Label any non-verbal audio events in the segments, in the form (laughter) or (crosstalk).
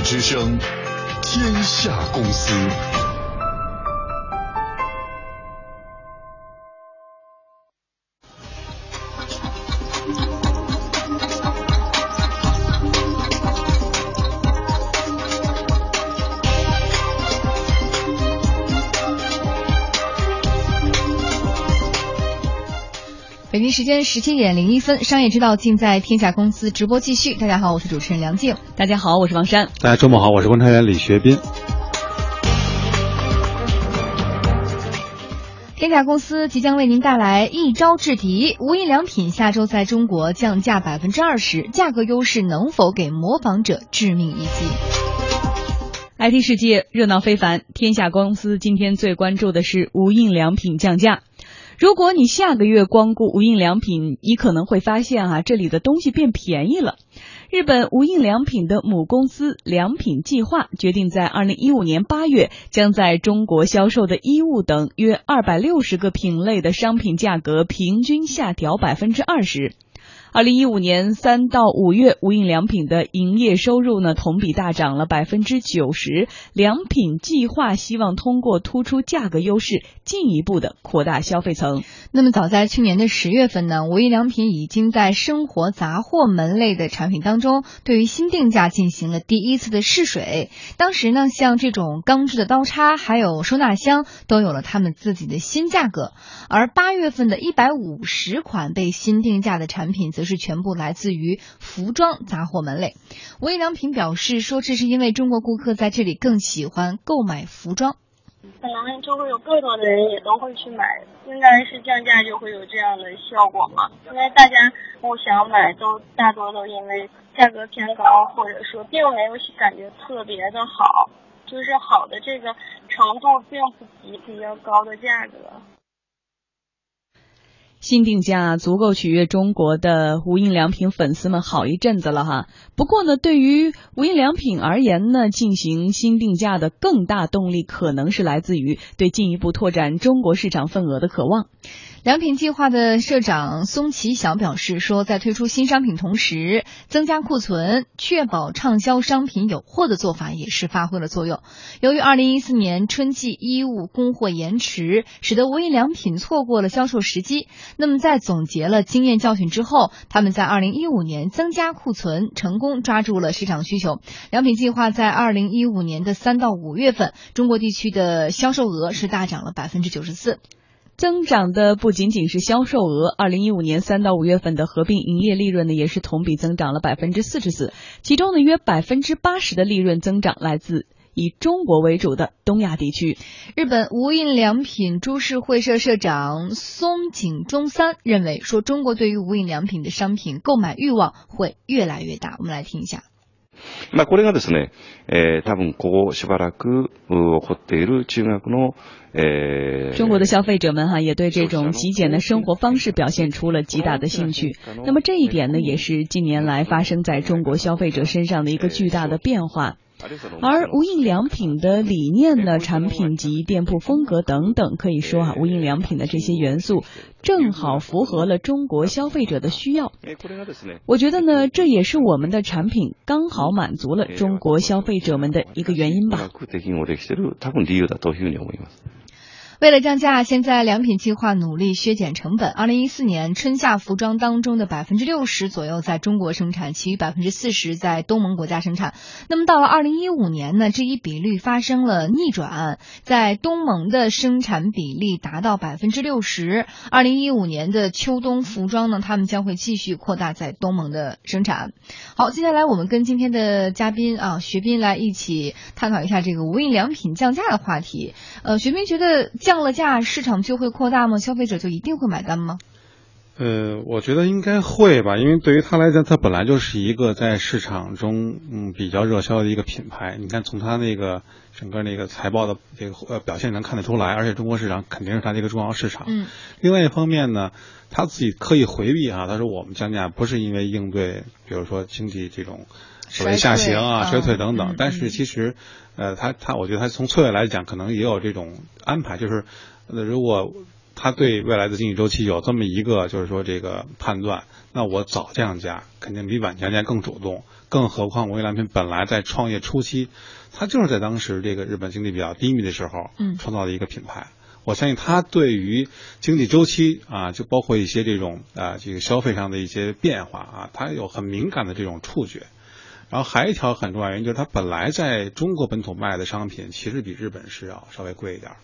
之声，天下公司。北京时间十七点零一分，商业之道尽在天下公司直播继续。大家好，我是主持人梁静。大家好，我是王珊。大家周末好，我是观察员李学斌。天下公司即将为您带来一招制敌，无印良品下周在中国降价百分之二十，价格优势能否给模仿者致命一击？IT 世界热闹非凡，天下公司今天最关注的是无印良品降价。如果你下个月光顾无印良品，你可能会发现啊，这里的东西变便宜了。日本无印良品的母公司良品计划决定，在二零一五年八月，将在中国销售的衣物等约二百六十个品类的商品价格平均下调百分之二十。二零一五年三到五月，无印良品的营业收入呢同比大涨了百分之九十。良品计划希望通过突出价格优势，进一步的扩大消费层。那么早在去年的十月份呢，无印良品已经在生活杂货门类的产品当中，对于新定价进行了第一次的试水。当时呢，像这种钢制的刀叉，还有收纳箱，都有了他们自己的新价格。而八月份的一百五十款被新定价的产品，则则是全部来自于服装杂货门类。无印良品表示说，这是因为中国顾客在这里更喜欢购买服装，可能就会有更多的人也都会去买，应该是降价就会有这样的效果嘛。因为大家不想买，都大多都因为价格偏高，或者说并没有感觉特别的好，就是好的这个程度并不及比较高的价格。新定价足够取悦中国的无印良品粉丝们好一阵子了哈。不过呢，对于无印良品而言呢，进行新定价的更大动力可能是来自于对进一步拓展中国市场份额的渴望。良品计划的社长松崎晓表示说，在推出新商品同时，增加库存，确保畅销商品有货的做法也是发挥了作用。由于二零一四年春季衣物供货延迟，使得无印良品错过了销售时机。那么，在总结了经验教训之后，他们在二零一五年增加库存，成功抓住了市场需求。良品计划在二零一五年的三到五月份，中国地区的销售额是大涨了百分之九十四。增长的不仅仅是销售额，二零一五年三到五月份的合并营业利润呢，也是同比增长了百分之四十四，其中呢约百分之八十的利润增长来自以中国为主的东亚地区。日本无印良品株式会社社长松井中三认为，说中国对于无印良品的商品购买欲望会越来越大。我们来听一下。まあこれがですね、え多分ここしばらく起こっている中学の中国的消费者们哈也对这种极简的生活方式表现出了极大的兴趣。那么这一点呢，也是近年来发生在中国消费者身上的一个巨大的变化。 而无印良品的理念呢、产品及店铺风格等等，可以说啊，无印良品的这些元素正好符合了中国消费者的需要。我觉得呢，这也是我们的产品刚好满足了中国消费者们的一个原因吧。为了降价，现在良品计划努力削减成本。二零一四年春夏服装当中的百分之六十左右在中国生产，其余百分之四十在东盟国家生产。那么到了二零一五年呢，这一比率发生了逆转，在东盟的生产比例达到百分之六十。二零一五年的秋冬服装呢，他们将会继续扩大在东盟的生产。好，接下来我们跟今天的嘉宾啊，学斌来一起探讨一下这个无印良品降价的话题。呃，学斌觉得降。降了价，市场就会扩大吗？消费者就一定会买单吗？呃，我觉得应该会吧，因为对于他来讲，他本来就是一个在市场中嗯比较热销的一个品牌。你看，从他那个整个那个财报的这个呃表现能看得出来，而且中国市场肯定是他的一个重要市场。嗯。另外一方面呢，他自己刻意回避啊，他说我们降价不是因为应对，比如说经济这种所谓下行啊、衰退等等。但是其实。呃，他他，我觉得他从策略来讲，可能也有这种安排，就是，呃，如果他对未来的经济周期有这么一个就是说这个判断，那我早降价肯定比晚降价更主动。更何况无印良品本来在创业初期，它就是在当时这个日本经济比较低迷的时候，嗯创造的一个品牌。我相信它对于经济周期啊，就包括一些这种啊这个消费上的一些变化啊，它有很敏感的这种触觉。然后还有一条很重要原因就是，它本来在中国本土卖的商品其实比日本是要稍微贵一点啊，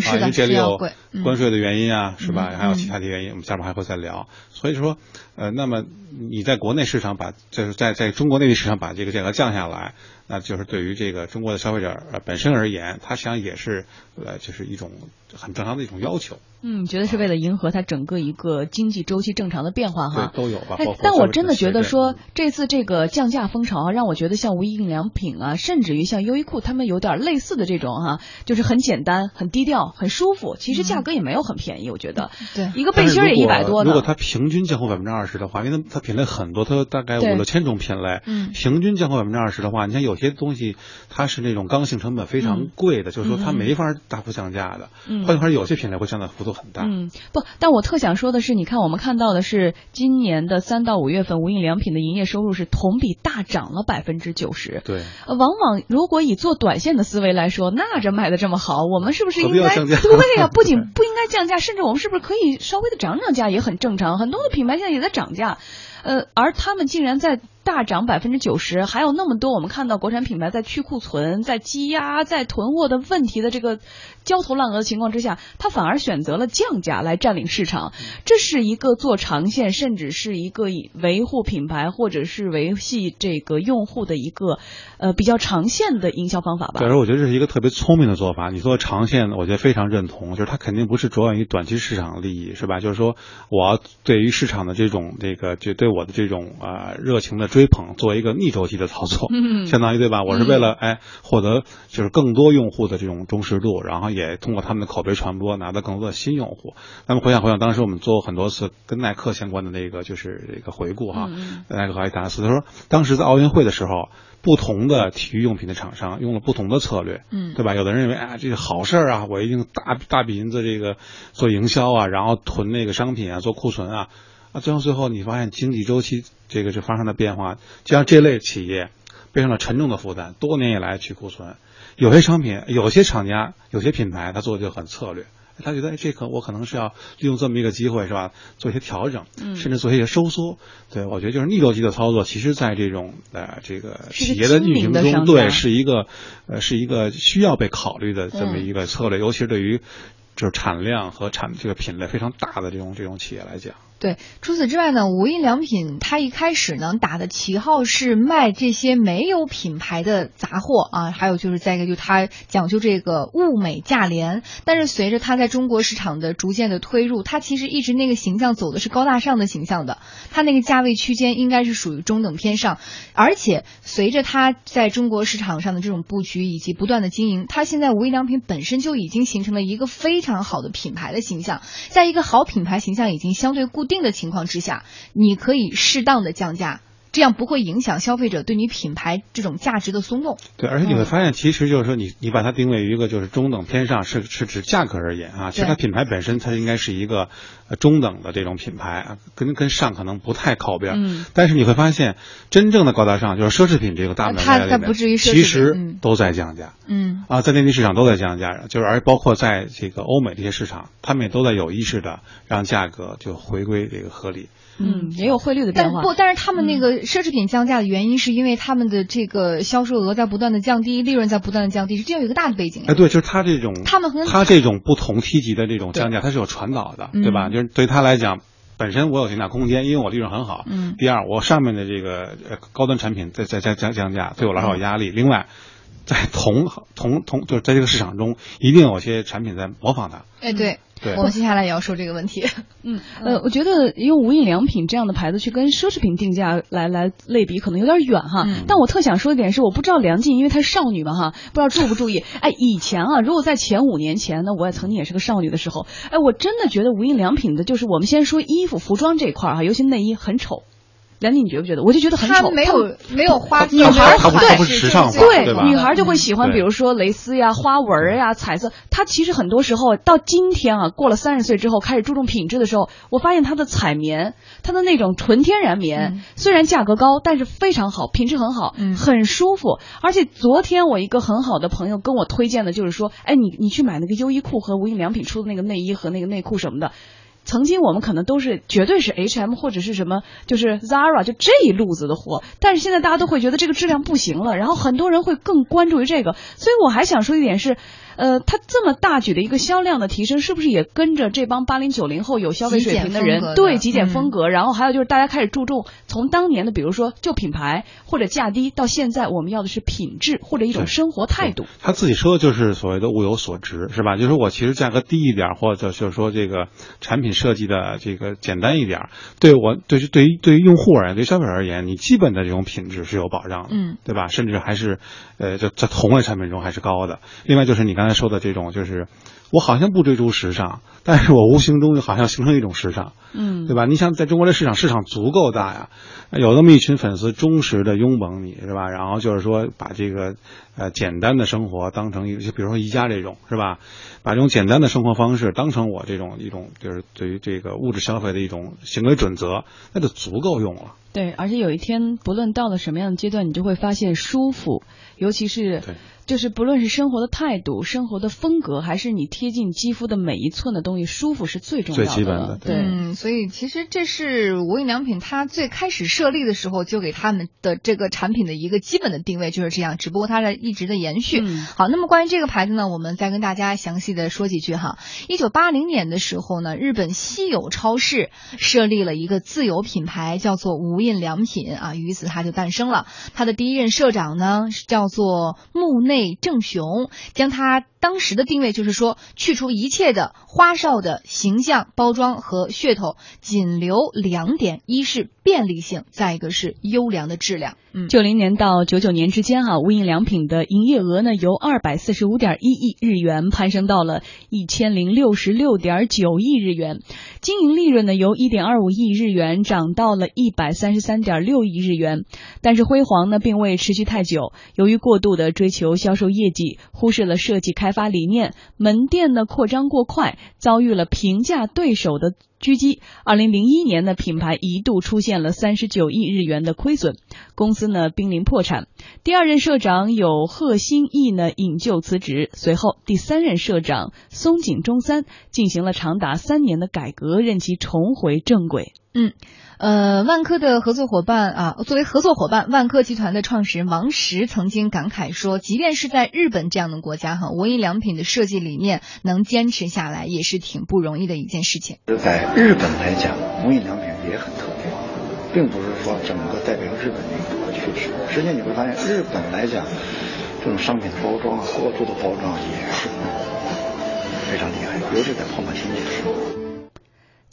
是的，因为这里有关税的原因啊，是吧？嗯还有其他的原因，我们下面还会再聊。所以说，呃，那么你在国内市场把，就是在在中国内地市场把这个价格降下来，那就是对于这个中国的消费者呃本身而言，它实际上也是呃，就是一种很正常的一种要求。嗯，觉得是为了迎合它整个一个经济周期正常的变化哈。对，都有吧。但我真的觉得说嗯，这次这个降价风潮啊，让我觉得像无印良品啊，甚至于像优衣库，他们有点类似的这种哈、就是很简单、很低调、很舒服，其实价格也没有很便宜，我觉得对一个背心儿也一百多呢。如果它平均降货百分之二十的话，因为它它品类很多，它大概五六千种品类，嗯平均降货百分之二十的话，你像有些东西它是那种刚性成本非常贵的，就是说它没法大幅降价的。嗯换句话说，有些品类会降的幅度很大。嗯，不，但我特想说的是，你看我们看到的是今年的三到五月份，无印良品的营业收入是同比大涨了百分之九十。对，呃，往往如果以做短线的思维来说，那这卖的这么好，我们是不是应该 (laughs) 对呀、不仅不应该降价，甚至我们是不是可以稍微的涨涨价也很正常？很多的品牌现在也在涨价，呃，而他们竟然在大涨百分之九十，还有那么多我们看到国产品牌在去库存、在积压、在囤货的问题的这个焦头烂额的情况之下，他反而选择了降价来占领市场，这是一个做长线，甚至是一个以维护品牌或者是维系这个用户的一个呃比较长线的营销方法吧对，。而我觉得这是一个特别聪明的做法。你做长线，我觉得非常认同，就是它肯定不是着眼于短期市场利益，是吧？就是说，我要对于市场的这种这个，就对我的这种啊、热情的追捧，做一个逆周期的操作，嗯相当于对吧？我是为了哎获得就是更多用户的这种忠实度，然后也通过他们的口碑传播，拿到更多的新用户。那么回想回想，当时我们做过很多次跟耐克相关的那个就是这个回顾哈，嗯耐克和阿迪达斯，他说当时在奥运会的时候。不同的体育用品的厂商用了不同的策略，嗯对吧？有的人认为，啊，这是好事儿啊，我一定大大笔银子这个做营销啊，然后囤那个商品啊，做库存啊，啊，最后最后你发现经济周期这个是发生了变化，就让这类企业背上了沉重的负担，多年以来去库存，有些商品，有些厂家，有些品牌，他做的就很策略。他觉得，哎，这可我可能是要利用这么一个机会，是吧？做一些调整，嗯甚至做一些收缩。对我觉得就是逆周期的操作，其实在这种呃这个企业的运行中，对，是一个呃是一个需要被考虑的这么一个策略，尤其是对于就是产量和产这个品类非常大的这种这种企业来讲。对，除此之外呢，无印良品它一开始呢打的旗号是卖这些没有品牌的杂货啊，还有就是再一个就是它讲究这个物美价廉，但是随着它在中国市场的逐渐的推入，它其实一直那个形象走的是高大上的形象的，它那个价位区间应该是属于中等偏上，而且随着它在中国市场上的这种布局以及不断的经营，它现在无印良品本身就已经形成了一个非常好的品牌的形象，在一个好品牌形象已经相对固定定的情况之下，你可以适当的降价。这样不会影响消费者对你品牌这种价值的松动。对，而且你会嗯发现，其实就是说你，你把它定位于一个就是中等偏上，是是指价格而言啊。其实它品牌本身它应该是一个呃中等的这种品牌啊，跟跟上可能不太靠边。嗯。但是你会发现，真正的高大上就是奢侈品这个大门它它不至于奢侈品其实嗯都在降价。嗯啊，在内地市场都在降价，就是而包括在这个欧美这些市场，他们也都在有意识的让价格就回归这个合理。嗯，也有汇率的变化。但不，但是他们那个奢侈品降价的原因，是因为他们的这个销售额在不断的降低，利润在不断的降低，是这样有一个大的背景。哎，对，就是他这种，他们和它这种不同梯级的这种降价，它是有传导的，对吧？嗯就是对他来讲，本身我有降价空间，因为我利润很好。嗯第二，我上面的这个呃高端产品在在在降降价，对我来说有压力。另外，在同同同就是在这个市场中，一定有些产品在模仿它。哎，对，对我们接下来也要说这个问题。(laughs) 嗯，呃，我觉得用无印良品这样的牌子去跟奢侈品定价来来类比，可能有点远哈。嗯但我特想说一点是，我不知道梁静，因为她是少女嘛哈，不知道注不注意。哎，以前啊，如果在前五年前呢，我也曾经也是个少女的时候，哎，我真的觉得无印良品的，就是我们先说衣服、服装这一块儿哈，尤其内衣很丑。梁丽，你觉不觉得？我就觉得很丑，他没有没有花，女孩他不不时尚化对对女孩就会喜欢，比如说蕾丝呀、花纹呀、彩色。她其实很多时候到今天啊，过了三十岁之后，开始注重品质的时候，我发现她的彩棉，她的那种纯天然棉，嗯虽然价格高，但是非常好，品质很好，嗯很舒服。而且昨天我一个很好的朋友跟我推荐的就是说，哎，你你去买那个优衣库和无印良品出的那个内衣和那个内裤什么的。曾经我们可能都是绝对是 H&M 或者是什么，就是 Zara 就这一路子的货，但是现在大家都会觉得这个质量不行了，然后很多人会更关注于这个，所以我还想说一点是，呃，它这么大举的一个销量的提升，是不是也跟着这帮八零九零后有消费水平的人极简风格的对极简嗯风格，然后还有就是大家开始注重从当年的比如说就品牌或者价低，到现在我们要的是品质或者一种生活态度。他自己说的就是所谓的物有所值，是吧？就是我其实价格低一点，或者就是说这个产品设计的这个简单一点，对我对于对于对于用户而言，对于消费者而言，你基本的这种品质是有保障的，嗯，对吧？甚至还是呃，在在同类产品中还是高的。另外就是你刚刚才说的这种，就是我好像不追逐时尚，但是我无形中好像形成一种时尚，嗯，对吧？你想在中国的市场，市场足够大呀，有那么一群粉丝忠实的拥捧你，是吧？然后就是说把这个呃简单的生活当成一个，就比如说宜家这种，是吧？把这种简单的生活方式当成我这种一种就是对于这个物质消费的一种行为准则，那就足够用了。对，而且有一天，不论到了什么样的阶段，你就会发现舒服，尤其是对就是不论是生活的态度、生活的风格，还是你贴近肌肤的每一寸的东西，舒服是最重要的最基本的对，嗯，所以其实这是无印良品它最开始设立的时候就给他们的这个产品的一个基本的定位就是这样，只不过它在一直的延续。嗯好，那么关于这个牌子呢，我们再跟大家详细的说几句哈。一九八零年的时候呢，日本稀有超市设立了一个自有品牌，叫做无印良品啊，于此它就诞生了。它的第一任社长呢是叫做木内正雄，将它当时的定位就是说，去除一切的花哨的形象、包装和噱头，仅留两点：一是便利性，再一个是优良的质量。嗯，九零年到九九年之间哈、无印良品的营业额呢由二百四十五点一亿日元攀升到了一千零六十六点九亿日元，经营利润呢由一点二五亿日元涨到了一百三十三点六亿日元。但是辉煌呢并未持续太久，由于过度的追求销售业绩，忽视了设计开发理念，门店呢扩张过快，遭遇了平价对手的狙击。二零零一年呢，品牌一度出现了三十九亿日元的亏损，公司呢濒临破产。第二任社长有贺新义呢引咎辞职，随后第三任社长松井中三进行了长达三年的改革，任其重回正轨。呃，万科的合作伙伴啊，作为合作伙伴，万科集团的创始人王石曾经感慨说，即便是在日本这样的国家哈，无印良品的设计理念能坚持下来，也是挺不容易的一件事情。在日本来讲，无印良品也很特别，并不是说整个代表日本的一个趋势。实际上你会发现，日本来讲，这种商品的包装啊，过度的包装也是非常厉害，尤其在泡沫经济的时候。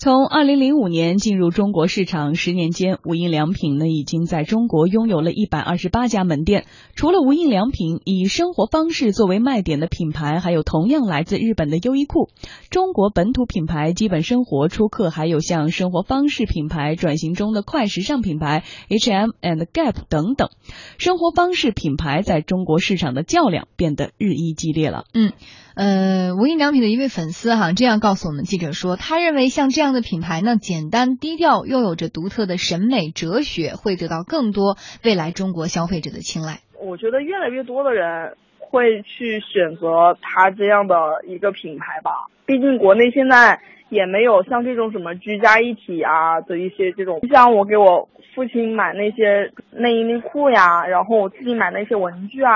从二零零五年进入中国市场十年间，无印良品呢已经在中国拥有了一百二十八家门店。除了无印良品以生活方式作为卖点的品牌，还有同样来自日本的优衣库。中国本土品牌基本生活出客，还有像生活方式品牌转型中的快时尚品牌 H&M and Gap 等等。生活方式品牌在中国市场的较量变得日益激烈了。嗯，呃，无印良品的一位粉丝哈这样告诉我们记者说，他认为像这样的品牌呢，简单低调，又有着独特的审美哲学，会得到更多未来中国消费者的青睐。我觉得越来越多的人会去选择他这样的一个品牌吧。毕竟国内现在也没有像这种什么居家一体啊的一些这种，像我给我父亲买那些内衣内裤呀，然后我自己买那些文具啊、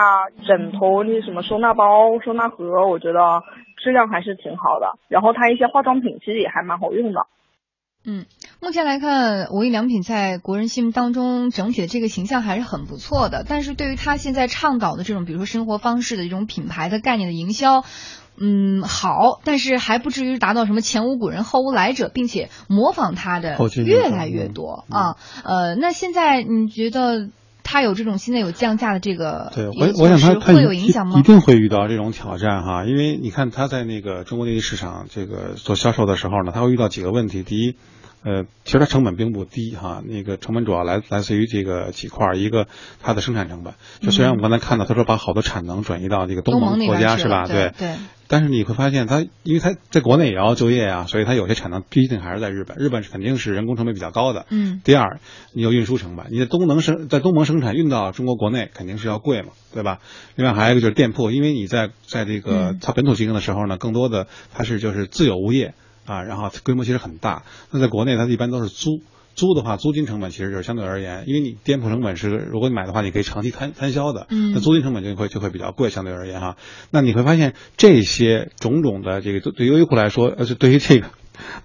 枕头那些什么收纳包、收纳盒，我觉得质量还是挺好的。然后它一些化妆品其实也还蛮好用的。嗯，目前来看，无印良品在国人心目当中整体的这个形象还是很不错的。但是对于他现在倡导的这种，比如说生活方式的这种品牌的概念的营销，嗯，好，但是还不至于达到什么前无古人后无来者，并且模仿他的越来越多嗯啊。呃，那现在你觉得他有这种现在有降价的这个对，我我想它它会有影响吗一？定会遇到这种挑战哈，因为你看他在那个中国内地市场这个做销售的时候呢，他会遇到几个问题。第一，呃，其实它成本并不低哈，那个成本主要来来自于这个几块儿，一个它的生产成本，就虽然我们刚才看到他说把好多产能转移到这个东盟国家是吧？对对但是你会发现它，因为它在国内也要就业啊，所以它有些产能毕竟还是在日本，日本是肯定是人工成本比较高的。嗯第二，你有运输成本，你在东能生在东盟生产运到中国国内肯定是要贵嘛，对吧？另外还有一个就是店铺，因为你在在这个嗯它本土经营的时候呢，更多的它是就是自有物业啊，然后规模其实很大。那在国内它一般都是租。租的话，租金成本其实就是相对而言，因为你店铺成本是，如果你买的话，你可以长期摊摊销的，嗯那租金成本就会就会比较贵，相对而言哈。那你会发现这些种种的这个对优衣库来说，呃，是对于这个，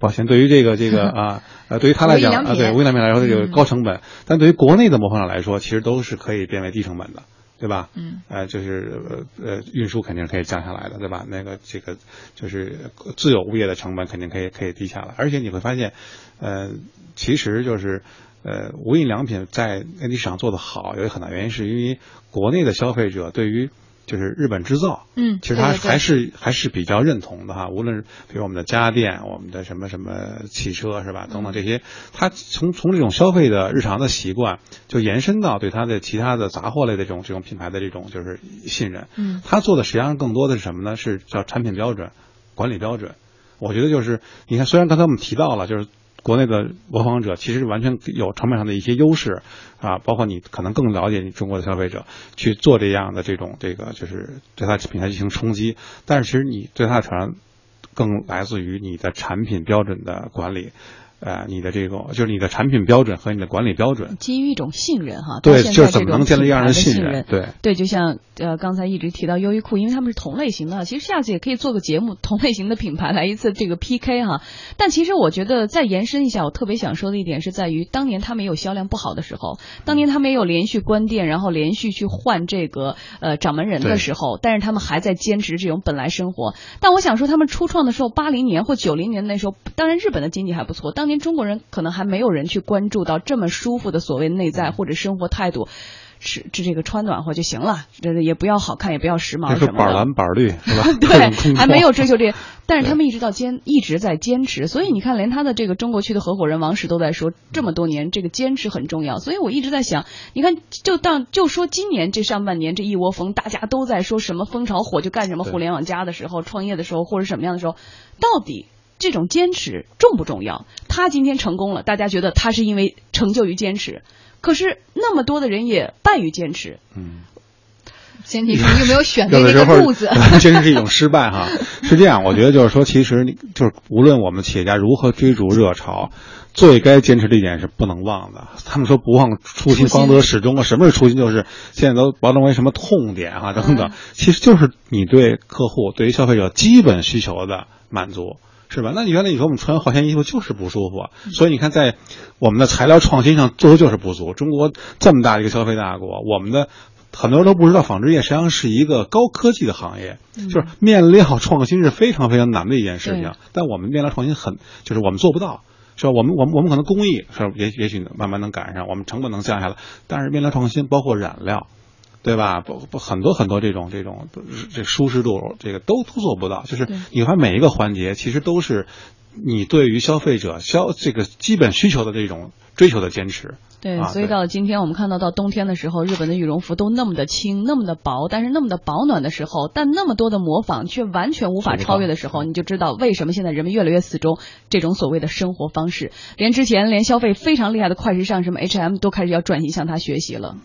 抱歉，对于这个这个 (laughs) 啊，呃，对于他来讲啊，对无印良品来说，这个嗯高成本，但对于国内的模仿厂来说，其实都是可以变为低成本的。对吧？嗯，呃，就是呃呃，运输肯定是可以降下来的，对吧？那个这个就是自有物业的成本肯定可以可以低下来，而且你会发现，呃，其实就是呃，无印良品在内地市场做得好，有一个很大原因是因为国内的消费者对于就是日本制造，嗯其实他还是还是比较认同的哈。无论是比如我们的家电、我们的什么什么汽车是吧，等等这些，他从从这种消费的日常的习惯，就延伸到对他的其他的杂货类的这种这种品牌的这种就是信任。嗯他做的实际上更多的是什么呢？是叫产品标准、管理标准。我觉得就是你看，虽然刚才我们提到了，就是国内的模仿者其实完全有成本上的一些优势啊，包括你可能更了解你中国的消费者去做这样的这种这个就是对它品牌进行冲击，但是其实你对它的挑战更来自于你的产品标准的管理。呃，你的这个就是你的产品标准和你的管理标准，基于一种信任哈，对就是怎么能建立让人信任对对，就像呃刚才一直提到优衣库，因为他们是同类型的，其实下次也可以做个节目，同类型的品牌来一次这个 PK 哈。但其实我觉得再延伸一下，我特别想说的一点是在于，当年他们也有销量不好的时候，当年他们也有连续关店，然后连续去换这个呃掌门人的时候，但是他们还在坚持这种本来生活。但我想说，他们初创的时候，八零年或九零年那时候，当然日本的经济还不错，当年中国人可能还没有人去关注到这么舒服的所谓内在或者生活态度。是是这个穿暖和就行了，这也不要好看，也不要时髦什么的。板蓝板绿 (laughs) 是吧？(laughs) 对，还没有追求这个，(laughs) 但是他们一直到坚一直在坚持，所以你看，连他的这个中国区的合伙人王石都在说，这么多年这个坚持很重要。所以我一直在想，你看，就当就说今年这上半年这一窝蜂，大家都在说什么风潮火就干什么，互联网加的时候、创业的时候或者什么样的时候，到底这种坚持重不重要？他今天成功了，大家觉得他是因为成就于坚持，可是那么多的人也败于坚持。嗯。前提是你有没有选对那有的时候个路子？(laughs) 真是一种失败哈。是这样，我觉得就是说，其实你就是无论我们企业家如何追逐热潮，最该坚持的一点是不能忘的。他们说不忘初心，方得始终啊。什么是初心？就是现在都包装为什么痛点啊等等，其实就是你对客户、对于消费者基本需求的满足。是吧？那你原来你说我们穿化纤衣服就是不舒服啊，所以你看在我们的材料创新上做的就是不足。中国这么大一个消费大国，我们的很多人都不知道，纺织业实际上是一个高科技的行业，就是面料创新是非常非常难的一件事情。但我们面料创新很，就是我们做不到，是吧？我们我们我们可能工艺是吧也也许慢慢能赶上，我们成本能降下来，但是面料创新包括染料。对吧？不不，很多很多这种这种这舒适度，这个都都做不到。就是对你看每一个环节，其实都是你对于消费者消这个基本需求的这种追求的坚持。对，啊所以到了今天，我们看到到冬天的时候，日本的羽绒服都那么的轻，那么的薄，但是那么的保暖的时候，但那么多的模仿却完全无法超越的时候，你就知道为什么现在人们越来越死忠这种所谓的生活方式。连之前连消费非常厉害的快时尚什么 H&M 都开始要转型向他学习了。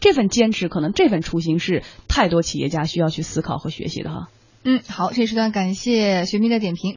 这份坚持，可能这份初心是太多企业家需要去思考和学习的哈。嗯，好，这时段感谢学迷的点评。